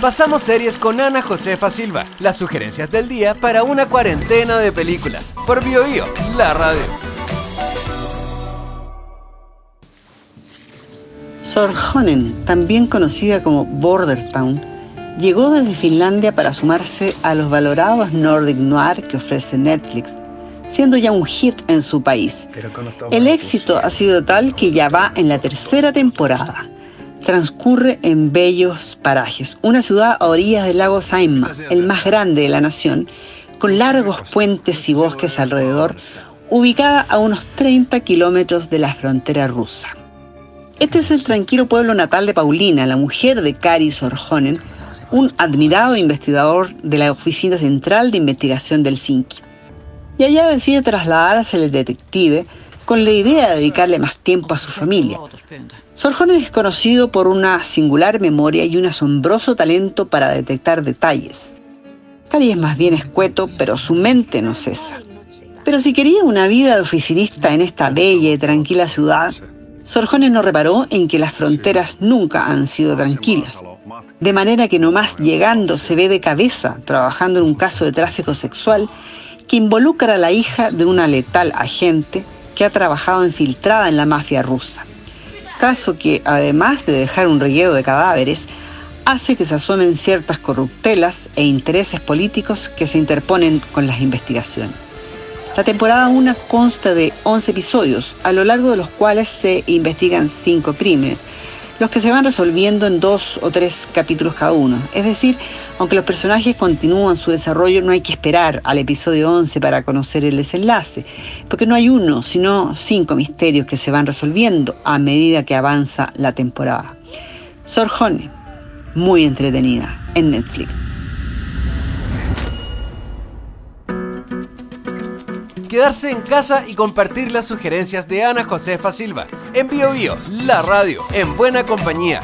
Pasamos series con Ana Josefa Silva, las sugerencias del día para una cuarentena de películas. Por BioBio, la radio. Sorjonen, también conocida como Border Town, llegó desde Finlandia para sumarse a los valorados Nordic Noir que ofrece Netflix, siendo ya un hit en su país. El éxito ha sido tal que ya va en la tercera temporada. Transcurre en bellos parajes, una ciudad a orillas del lago Saima, el más grande de la nación, con largos puentes y bosques alrededor, ubicada a unos 30 kilómetros de la frontera rusa. Este es el tranquilo pueblo natal de Paulina, la mujer de Kari Sorjonen, un admirado investigador de la Oficina Central de Investigación del Helsinki. Y allá decide trasladarse el detective con la idea de dedicarle más tiempo a su familia. Sorjonen es conocido por una singular memoria y un asombroso talento para detectar detalles. Kari es más bien escueto, pero su mente no cesa. Pero si quería una vida de oficinista en esta bella y tranquila ciudad, Sorjones no reparó en que las fronteras nunca han sido tranquilas. De manera que nomás llegando se ve de cabeza trabajando en un caso de tráfico sexual que involucra a la hija de una letal agente que ha trabajado infiltrada en la mafia rusa. Caso que, además de dejar un reguero de cadáveres, hace que se asomen ciertas corruptelas e intereses políticos que se interponen con las investigaciones. La temporada 1 consta de 11 episodios, a lo largo de los cuales se investigan 5 crímenes, los que se van resolviendo en dos o tres capítulos cada uno. Es decir, aunque los personajes continúan su desarrollo, no hay que esperar al episodio 11 para conocer el desenlace, porque no hay uno, sino cinco misterios que se van resolviendo a medida que avanza la temporada. Sorjone, muy entretenida, en Netflix. Quedarse en casa y compartir las sugerencias de Ana Josefa Silva. En Bio Bio, la radio, en buena compañía.